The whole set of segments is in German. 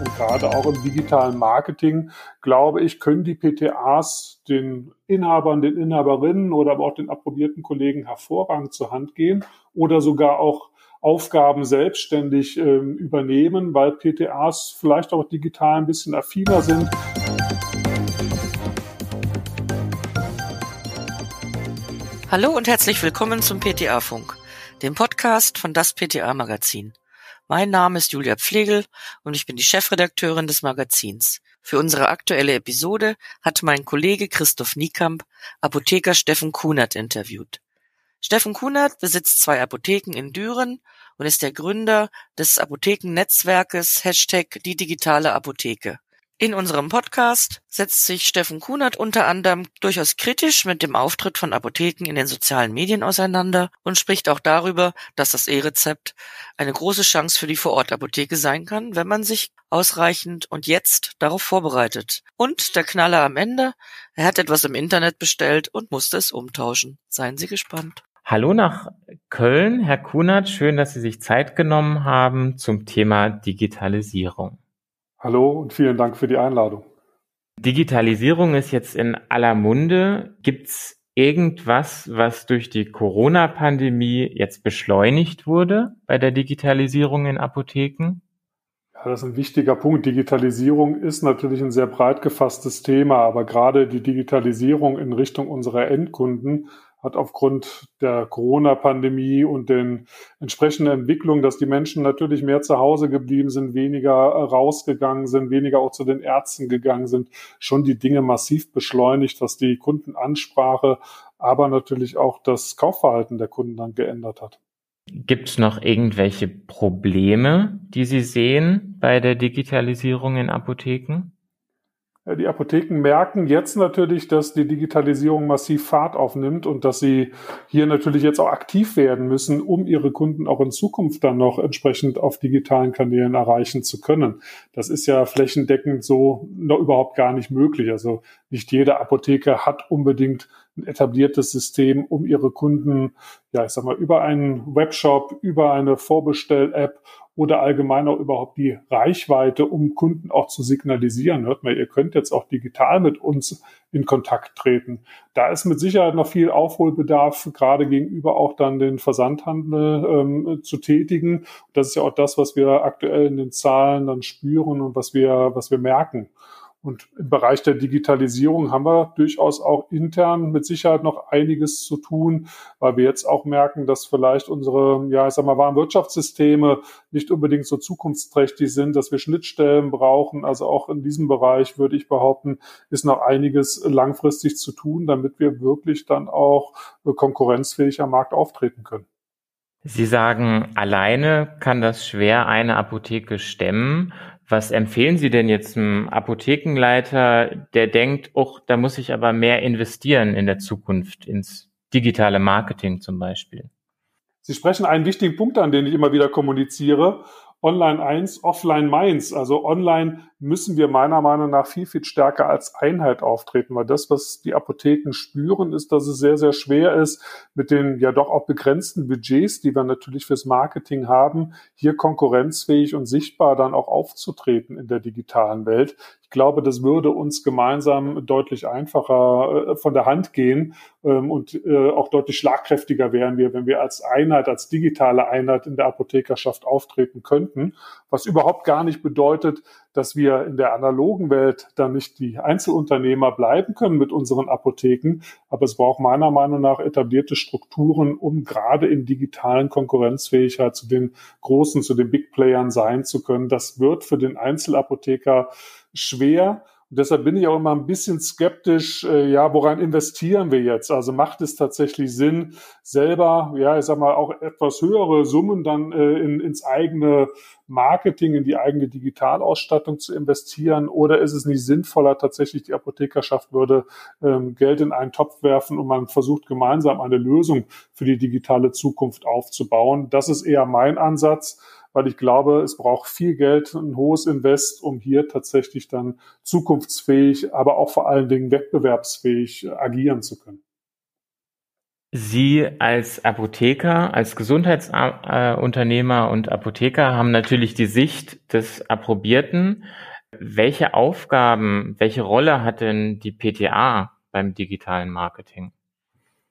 Und gerade auch im digitalen Marketing, glaube ich, können die PTAs den Inhabern, den Inhaberinnen oder aber auch den approbierten Kollegen hervorragend zur Hand gehen oder sogar auch Aufgaben selbstständig äh, übernehmen, weil PTAs vielleicht auch digital ein bisschen affiner sind. Hallo und herzlich willkommen zum PTA-Funk, dem Podcast von das PTA-Magazin. Mein Name ist Julia Pflegel und ich bin die Chefredakteurin des Magazins. Für unsere aktuelle Episode hat mein Kollege Christoph Niekamp Apotheker Steffen Kunert interviewt. Steffen Kunert besitzt zwei Apotheken in Düren und ist der Gründer des Apothekennetzwerkes Hashtag die digitale Apotheke. In unserem Podcast setzt sich Steffen Kunert unter anderem durchaus kritisch mit dem Auftritt von Apotheken in den sozialen Medien auseinander und spricht auch darüber, dass das E-Rezept eine große Chance für die Vorortapotheke sein kann, wenn man sich ausreichend und jetzt darauf vorbereitet. Und der Knaller am Ende, er hat etwas im Internet bestellt und musste es umtauschen. Seien Sie gespannt. Hallo nach Köln, Herr Kunert. Schön, dass Sie sich Zeit genommen haben zum Thema Digitalisierung. Hallo und vielen Dank für die Einladung. Digitalisierung ist jetzt in aller Munde. Gibt's irgendwas, was durch die Corona-Pandemie jetzt beschleunigt wurde bei der Digitalisierung in Apotheken? Ja, das ist ein wichtiger Punkt. Digitalisierung ist natürlich ein sehr breit gefasstes Thema, aber gerade die Digitalisierung in Richtung unserer Endkunden hat aufgrund der Corona-Pandemie und den entsprechenden Entwicklungen, dass die Menschen natürlich mehr zu Hause geblieben sind, weniger rausgegangen sind, weniger auch zu den Ärzten gegangen sind, schon die Dinge massiv beschleunigt, was die Kundenansprache, aber natürlich auch das Kaufverhalten der Kunden dann geändert hat. Gibt es noch irgendwelche Probleme, die Sie sehen bei der Digitalisierung in Apotheken? Die Apotheken merken jetzt natürlich, dass die Digitalisierung massiv Fahrt aufnimmt und dass sie hier natürlich jetzt auch aktiv werden müssen, um ihre Kunden auch in Zukunft dann noch entsprechend auf digitalen Kanälen erreichen zu können. Das ist ja flächendeckend so noch überhaupt gar nicht möglich. Also nicht jede Apotheke hat unbedingt ein etabliertes System, um ihre Kunden, ja, ich sag mal, über einen Webshop, über eine Vorbestell-App oder allgemein auch überhaupt die Reichweite, um Kunden auch zu signalisieren. Hört mal, ihr könnt jetzt auch digital mit uns in Kontakt treten. Da ist mit Sicherheit noch viel Aufholbedarf, gerade gegenüber auch dann den Versandhandel ähm, zu tätigen. Das ist ja auch das, was wir aktuell in den Zahlen dann spüren und was wir, was wir merken. Und im Bereich der Digitalisierung haben wir durchaus auch intern mit Sicherheit noch einiges zu tun, weil wir jetzt auch merken, dass vielleicht unsere, ja, ich sag mal, Warenwirtschaftssysteme nicht unbedingt so zukunftsträchtig sind, dass wir Schnittstellen brauchen. Also auch in diesem Bereich würde ich behaupten, ist noch einiges langfristig zu tun, damit wir wirklich dann auch konkurrenzfähig am Markt auftreten können. Sie sagen, alleine kann das schwer eine Apotheke stemmen. Was empfehlen Sie denn jetzt einem Apothekenleiter, der denkt, oh, da muss ich aber mehr investieren in der Zukunft, ins digitale Marketing zum Beispiel? Sie sprechen einen wichtigen Punkt an, den ich immer wieder kommuniziere. Online eins, offline meins. Also online müssen wir meiner Meinung nach viel, viel stärker als Einheit auftreten, weil das, was die Apotheken spüren, ist, dass es sehr, sehr schwer ist, mit den ja doch auch begrenzten Budgets, die wir natürlich fürs Marketing haben, hier konkurrenzfähig und sichtbar dann auch aufzutreten in der digitalen Welt. Ich glaube, das würde uns gemeinsam deutlich einfacher äh, von der Hand gehen ähm, und äh, auch deutlich schlagkräftiger wären wir, wenn wir als Einheit, als digitale Einheit in der Apothekerschaft auftreten könnten, was überhaupt gar nicht bedeutet, dass wir in der analogen Welt dann nicht die Einzelunternehmer bleiben können mit unseren Apotheken. Aber es braucht meiner Meinung nach etablierte Strukturen, um gerade in digitalen Konkurrenzfähigkeit zu den großen, zu den Big Playern sein zu können. Das wird für den Einzelapotheker schwer. Und deshalb bin ich auch immer ein bisschen skeptisch, äh, ja, woran investieren wir jetzt? Also macht es tatsächlich Sinn, selber, ja, ich sag mal, auch etwas höhere Summen dann äh, in, ins eigene Marketing, in die eigene Digitalausstattung zu investieren? Oder ist es nicht sinnvoller, tatsächlich die Apothekerschaft würde ähm, Geld in einen Topf werfen und man versucht gemeinsam eine Lösung für die digitale Zukunft aufzubauen? Das ist eher mein Ansatz weil ich glaube, es braucht viel Geld, ein hohes Invest, um hier tatsächlich dann zukunftsfähig, aber auch vor allen Dingen wettbewerbsfähig agieren zu können. Sie als Apotheker, als Gesundheitsunternehmer und Apotheker haben natürlich die Sicht des Approbierten. Welche Aufgaben, welche Rolle hat denn die PTA beim digitalen Marketing?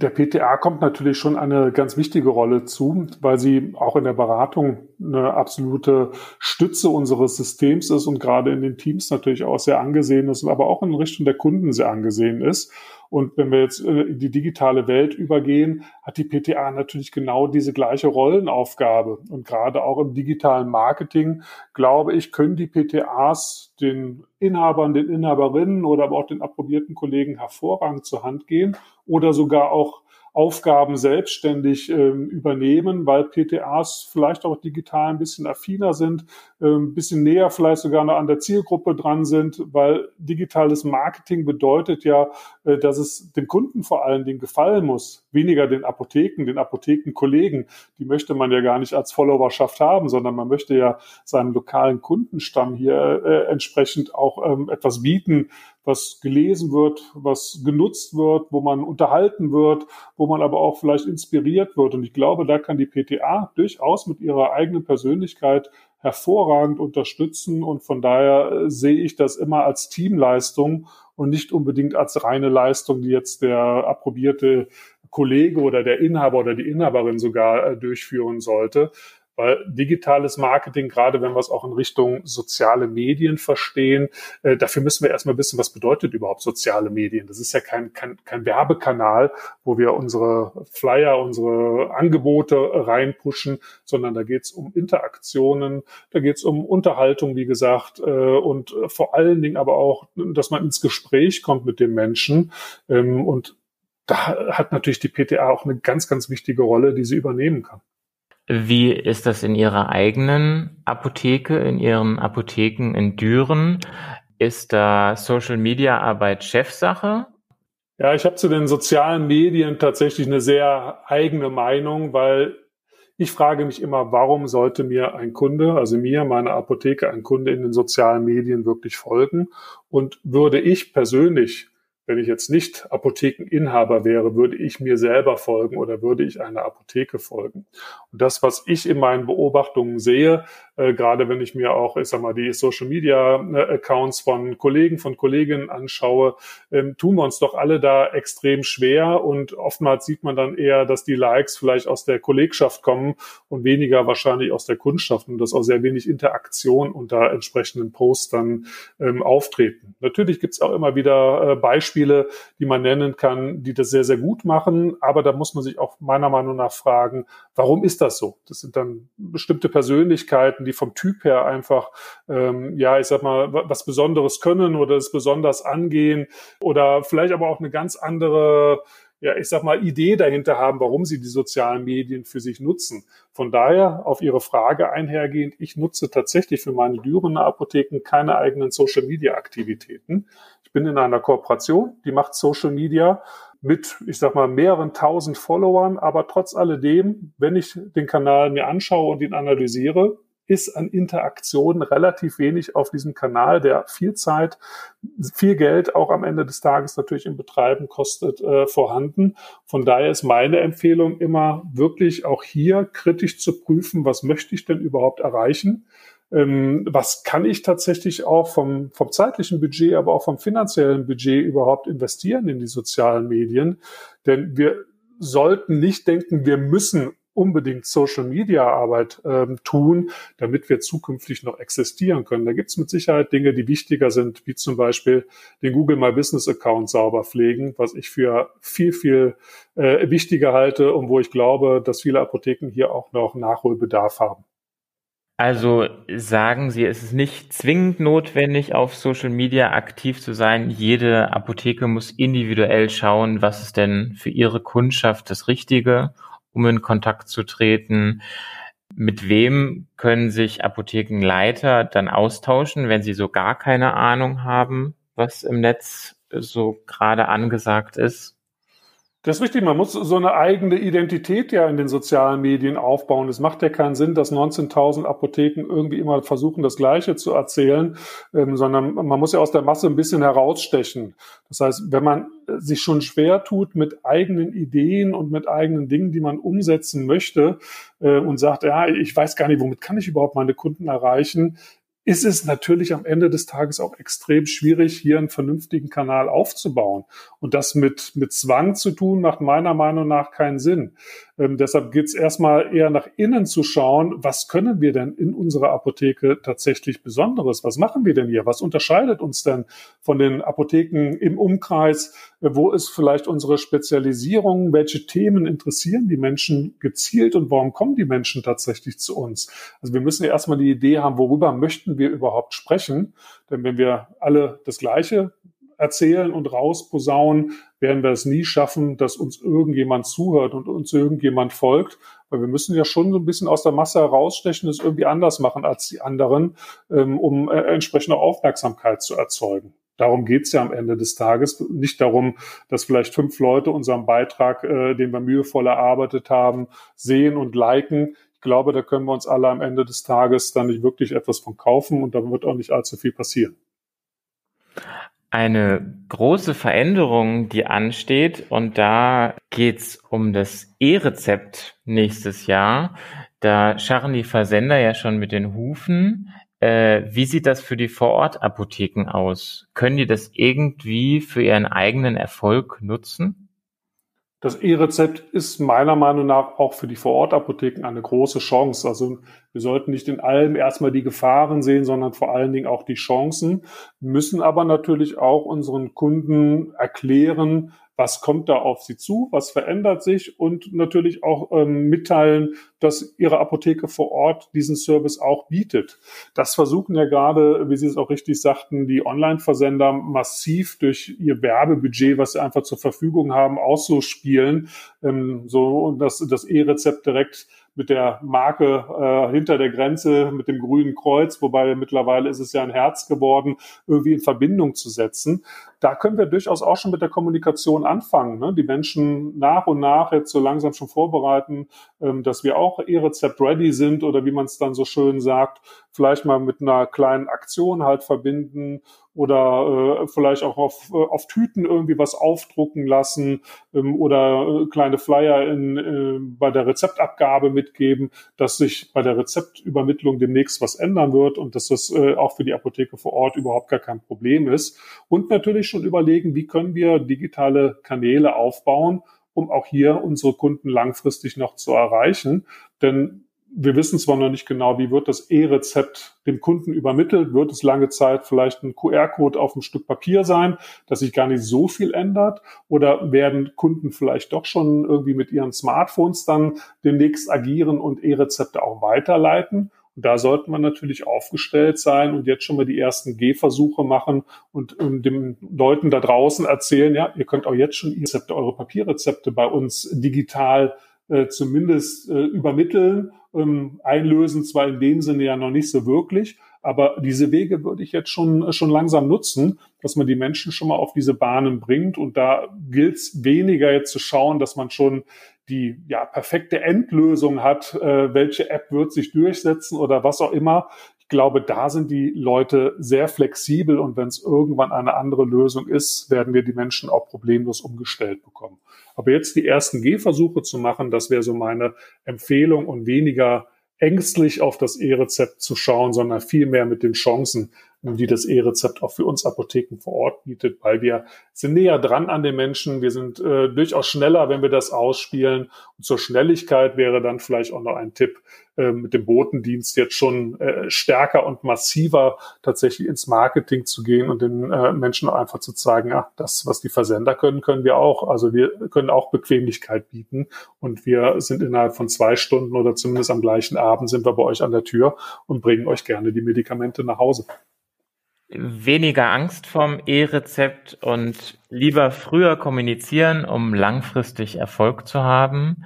Der PTA kommt natürlich schon eine ganz wichtige Rolle zu, weil sie auch in der Beratung eine absolute Stütze unseres Systems ist und gerade in den Teams natürlich auch sehr angesehen ist, aber auch in Richtung der Kunden sehr angesehen ist. Und wenn wir jetzt äh, in die digitale Welt übergehen, hat die PTA natürlich genau diese gleiche Rollenaufgabe. Und gerade auch im digitalen Marketing, glaube ich, können die PTAs den Inhabern, den Inhaberinnen oder aber auch den approbierten Kollegen hervorragend zur Hand gehen oder sogar auch Aufgaben selbstständig ähm, übernehmen, weil PTAs vielleicht auch digital ein bisschen affiner sind, äh, ein bisschen näher vielleicht sogar noch an der Zielgruppe dran sind, weil digitales Marketing bedeutet ja, äh, dass es dem Kunden vor allen Dingen gefallen muss, weniger den Apotheken, den Apothekenkollegen. Die möchte man ja gar nicht als Followerschaft haben, sondern man möchte ja seinem lokalen Kundenstamm hier äh, entsprechend auch ähm, etwas bieten, was gelesen wird, was genutzt wird, wo man unterhalten wird, wo man aber auch vielleicht inspiriert wird. Und ich glaube, da kann die PTA durchaus mit ihrer eigenen Persönlichkeit hervorragend unterstützen. Und von daher äh, sehe ich das immer als Teamleistung und nicht unbedingt als reine Leistung, die jetzt der approbierte Kollege oder der Inhaber oder die Inhaberin sogar äh, durchführen sollte, weil digitales Marketing, gerade wenn wir es auch in Richtung soziale Medien verstehen, äh, dafür müssen wir erstmal wissen, was bedeutet überhaupt soziale Medien. Das ist ja kein, kein, kein Werbekanal, wo wir unsere Flyer, unsere Angebote reinpushen, sondern da geht es um Interaktionen, da geht es um Unterhaltung, wie gesagt, äh, und vor allen Dingen aber auch, dass man ins Gespräch kommt mit den Menschen. Ähm, und da hat natürlich die PTA auch eine ganz, ganz wichtige Rolle, die sie übernehmen kann. Wie ist das in Ihrer eigenen Apotheke, in Ihren Apotheken in Düren? Ist da Social Media Arbeit Chefsache? Ja, ich habe zu den sozialen Medien tatsächlich eine sehr eigene Meinung, weil ich frage mich immer, warum sollte mir ein Kunde, also mir, meine Apotheke, ein Kunde in den sozialen Medien wirklich folgen? Und würde ich persönlich wenn ich jetzt nicht Apothekeninhaber wäre, würde ich mir selber folgen oder würde ich einer Apotheke folgen. Und das, was ich in meinen Beobachtungen sehe, äh, gerade wenn ich mir auch, ich sag mal, die Social Media äh, Accounts von Kollegen, von Kolleginnen anschaue, ähm, tun wir uns doch alle da extrem schwer und oftmals sieht man dann eher, dass die Likes vielleicht aus der Kollegschaft kommen und weniger wahrscheinlich aus der Kundschaft und dass auch sehr wenig Interaktion unter entsprechenden Posts dann ähm, auftreten. Natürlich gibt es auch immer wieder äh, Beispiele, Beispiele, die man nennen kann, die das sehr, sehr gut machen. Aber da muss man sich auch meiner Meinung nach fragen, warum ist das so? Das sind dann bestimmte Persönlichkeiten, die vom Typ her einfach, ähm, ja, ich sag mal, was Besonderes können oder es besonders angehen oder vielleicht aber auch eine ganz andere ja, ich sag mal, Idee dahinter haben, warum sie die sozialen Medien für sich nutzen. Von daher auf Ihre Frage einhergehend, ich nutze tatsächlich für meine Dürener Apotheken keine eigenen Social Media Aktivitäten. Ich bin in einer Kooperation, die macht Social Media mit, ich sag mal, mehreren tausend Followern, aber trotz alledem, wenn ich den Kanal mir anschaue und ihn analysiere, ist an Interaktion relativ wenig auf diesem Kanal, der viel Zeit, viel Geld auch am Ende des Tages natürlich im Betreiben kostet, äh, vorhanden. Von daher ist meine Empfehlung immer wirklich auch hier kritisch zu prüfen, was möchte ich denn überhaupt erreichen? Ähm, was kann ich tatsächlich auch vom, vom zeitlichen Budget, aber auch vom finanziellen Budget überhaupt investieren in die sozialen Medien? Denn wir sollten nicht denken, wir müssen unbedingt Social Media Arbeit ähm, tun, damit wir zukünftig noch existieren können. Da gibt es mit Sicherheit Dinge, die wichtiger sind, wie zum Beispiel den Google My Business Account sauber pflegen, was ich für viel, viel äh, wichtiger halte und wo ich glaube, dass viele Apotheken hier auch noch Nachholbedarf haben. Also sagen Sie, es ist nicht zwingend notwendig, auf Social Media aktiv zu sein. Jede Apotheke muss individuell schauen, was ist denn für ihre Kundschaft das Richtige um in Kontakt zu treten. Mit wem können sich Apothekenleiter dann austauschen, wenn sie so gar keine Ahnung haben, was im Netz so gerade angesagt ist? Das ist richtig, man muss so eine eigene Identität ja in den sozialen Medien aufbauen. Es macht ja keinen Sinn, dass 19.000 Apotheken irgendwie immer versuchen, das Gleiche zu erzählen, ähm, sondern man muss ja aus der Masse ein bisschen herausstechen. Das heißt, wenn man sich schon schwer tut mit eigenen Ideen und mit eigenen Dingen, die man umsetzen möchte äh, und sagt, ja, ich weiß gar nicht, womit kann ich überhaupt meine Kunden erreichen, ist es natürlich am Ende des Tages auch extrem schwierig, hier einen vernünftigen Kanal aufzubauen. Und das mit, mit Zwang zu tun, macht meiner Meinung nach keinen Sinn. Ähm, deshalb geht es erstmal eher nach innen zu schauen, was können wir denn in unserer Apotheke tatsächlich Besonderes? Was machen wir denn hier? Was unterscheidet uns denn von den Apotheken im Umkreis? Äh, wo ist vielleicht unsere Spezialisierung? Welche Themen interessieren die Menschen gezielt und warum kommen die Menschen tatsächlich zu uns? Also wir müssen ja erstmal die Idee haben, worüber möchten wir überhaupt sprechen? Denn wenn wir alle das Gleiche erzählen und rausposaunen, werden wir es nie schaffen, dass uns irgendjemand zuhört und uns irgendjemand folgt. Weil wir müssen ja schon so ein bisschen aus der Masse herausstechen, es irgendwie anders machen als die anderen, ähm, um äh, entsprechende Aufmerksamkeit zu erzeugen. Darum geht's ja am Ende des Tages. Nicht darum, dass vielleicht fünf Leute unseren Beitrag, äh, den wir mühevoll erarbeitet haben, sehen und liken. Glaube, da können wir uns alle am Ende des Tages dann nicht wirklich etwas von kaufen und da wird auch nicht allzu viel passieren. Eine große Veränderung, die ansteht, und da geht's um das E-Rezept nächstes Jahr. Da scharren die Versender ja schon mit den Hufen. Äh, wie sieht das für die Vorortapotheken aus? Können die das irgendwie für ihren eigenen Erfolg nutzen? Das E-Rezept ist meiner Meinung nach auch für die Vorortapotheken eine große Chance. Also wir sollten nicht in allem erstmal die Gefahren sehen, sondern vor allen Dingen auch die Chancen, müssen aber natürlich auch unseren Kunden erklären, was kommt da auf sie zu, was verändert sich und natürlich auch ähm, mitteilen, dass ihre Apotheke vor Ort diesen Service auch bietet. Das versuchen ja gerade, wie Sie es auch richtig sagten, die Online-Versender massiv durch ihr Werbebudget, was sie einfach zur Verfügung haben, auszuspielen, ähm, so dass das E-Rezept direkt mit der Marke äh, hinter der Grenze, mit dem grünen Kreuz, wobei mittlerweile ist es ja ein Herz geworden, irgendwie in Verbindung zu setzen. Da können wir durchaus auch schon mit der Kommunikation anfangen. Ne? Die Menschen nach und nach jetzt so langsam schon vorbereiten, ähm, dass wir auch E-Rezept ready sind oder wie man es dann so schön sagt, vielleicht mal mit einer kleinen Aktion halt verbinden oder äh, vielleicht auch auf, äh, auf Tüten irgendwie was aufdrucken lassen ähm, oder äh, kleine Flyer in, äh, bei der Rezeptabgabe mitgeben, dass sich bei der Rezeptübermittlung demnächst was ändern wird und dass das äh, auch für die Apotheke vor Ort überhaupt gar kein Problem ist. Und natürlich schon überlegen, wie können wir digitale Kanäle aufbauen, um auch hier unsere Kunden langfristig noch zu erreichen. Denn wir wissen zwar noch nicht genau, wie wird das E-Rezept dem Kunden übermittelt, wird es lange Zeit vielleicht ein QR-Code auf einem Stück Papier sein, dass sich gar nicht so viel ändert, oder werden Kunden vielleicht doch schon irgendwie mit ihren Smartphones dann demnächst agieren und E-Rezepte auch weiterleiten. Da sollte man natürlich aufgestellt sein und jetzt schon mal die ersten Gehversuche machen und, und den Leuten da draußen erzählen, ja, ihr könnt auch jetzt schon E-Rezepte, eure Papierrezepte bei uns digital äh, zumindest äh, übermitteln. Ähm, einlösen zwar in dem Sinne ja noch nicht so wirklich, aber diese Wege würde ich jetzt schon, äh, schon langsam nutzen, dass man die Menschen schon mal auf diese Bahnen bringt. Und da gilt es weniger jetzt zu schauen, dass man schon die ja, perfekte Endlösung hat, äh, welche App wird sich durchsetzen oder was auch immer glaube, da sind die Leute sehr flexibel und wenn es irgendwann eine andere Lösung ist, werden wir die Menschen auch problemlos umgestellt bekommen. Aber jetzt die ersten Gehversuche zu machen, das wäre so meine Empfehlung und weniger ängstlich auf das E-Rezept zu schauen, sondern vielmehr mit den Chancen, die das E-Rezept auch für uns Apotheken vor Ort bietet, weil wir sind näher dran an den Menschen, wir sind äh, durchaus schneller, wenn wir das ausspielen. Und zur Schnelligkeit wäre dann vielleicht auch noch ein Tipp, äh, mit dem Botendienst jetzt schon äh, stärker und massiver tatsächlich ins Marketing zu gehen und den äh, Menschen einfach zu zeigen, ja, das, was die Versender können, können wir auch. Also wir können auch Bequemlichkeit bieten und wir sind innerhalb von zwei Stunden oder zumindest am gleichen Abend sind wir bei euch an der Tür und bringen euch gerne die Medikamente nach Hause weniger Angst vom E-Rezept und lieber früher kommunizieren, um langfristig Erfolg zu haben.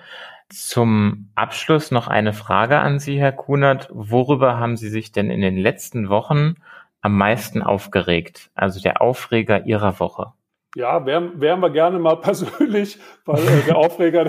Zum Abschluss noch eine Frage an Sie, Herr Kunert. Worüber haben Sie sich denn in den letzten Wochen am meisten aufgeregt? Also der Aufreger Ihrer Woche? Ja, wären, wären wir gerne mal persönlich, weil äh, der Aufreger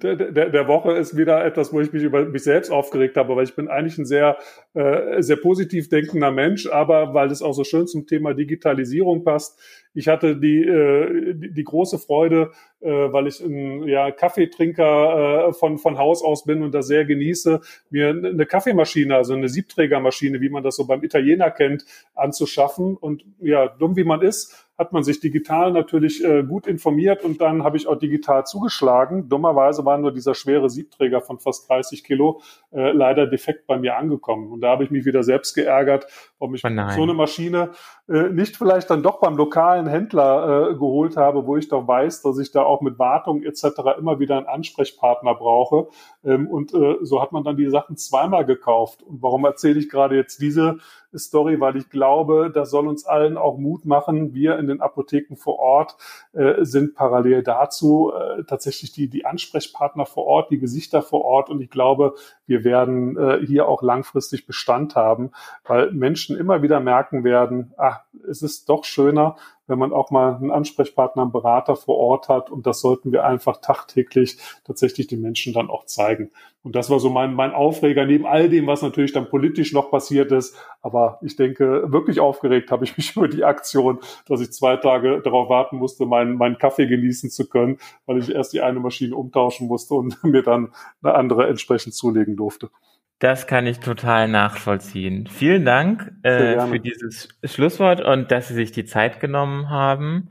der, der, der Woche ist wieder etwas, wo ich mich über mich selbst aufgeregt habe, weil ich bin eigentlich ein sehr, äh, sehr positiv denkender Mensch, aber weil es auch so schön zum Thema Digitalisierung passt. Ich hatte die, äh, die, die große Freude, äh, weil ich ein ja, Kaffeetrinker äh, von, von Haus aus bin und das sehr genieße, mir eine Kaffeemaschine, also eine Siebträgermaschine, wie man das so beim Italiener kennt, anzuschaffen. Und ja, dumm wie man ist, hat man sich digital natürlich äh, gut informiert und dann habe ich auch digital zugeschlagen. Dummerweise war nur dieser schwere Siebträger von fast 30 Kilo äh, leider defekt bei mir angekommen. Und da habe ich mich wieder selbst geärgert, ob ich oh so eine Maschine äh, nicht vielleicht dann doch beim lokalen Händler äh, geholt habe, wo ich doch weiß, dass ich da auch mit Wartung etc. immer wieder einen Ansprechpartner brauche. Ähm, und äh, so hat man dann die Sachen zweimal gekauft. Und warum erzähle ich gerade jetzt diese Story, weil ich glaube, das soll uns allen auch Mut machen. Wir in den Apotheken vor Ort äh, sind parallel dazu äh, tatsächlich die, die Ansprechpartner vor Ort, die Gesichter vor Ort. Und ich glaube, wir werden äh, hier auch langfristig Bestand haben, weil Menschen immer wieder merken werden, ah, es ist doch schöner, wenn man auch mal einen Ansprechpartner, einen Berater vor Ort hat. Und das sollten wir einfach tagtäglich tatsächlich den Menschen dann auch zeigen. Und das war so mein, mein Aufreger, neben all dem, was natürlich dann politisch noch passiert ist. Aber ich denke, wirklich aufgeregt habe ich mich über die Aktion, dass ich zwei Tage darauf warten musste, meinen, meinen Kaffee genießen zu können, weil ich erst die eine Maschine umtauschen musste und mir dann eine andere entsprechend zulegen durfte. Das kann ich total nachvollziehen. Vielen Dank äh, für dieses Schlusswort und dass Sie sich die Zeit genommen haben.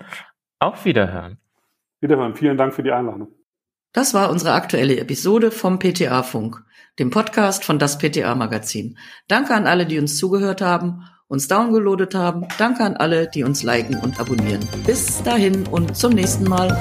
Auf Wiederhören. Wiederhören. Vielen Dank für die Einladung. Das war unsere aktuelle Episode vom PTA Funk, dem Podcast von das PTA Magazin. Danke an alle, die uns zugehört haben, uns downgeloadet haben. Danke an alle, die uns liken und abonnieren. Bis dahin und zum nächsten Mal.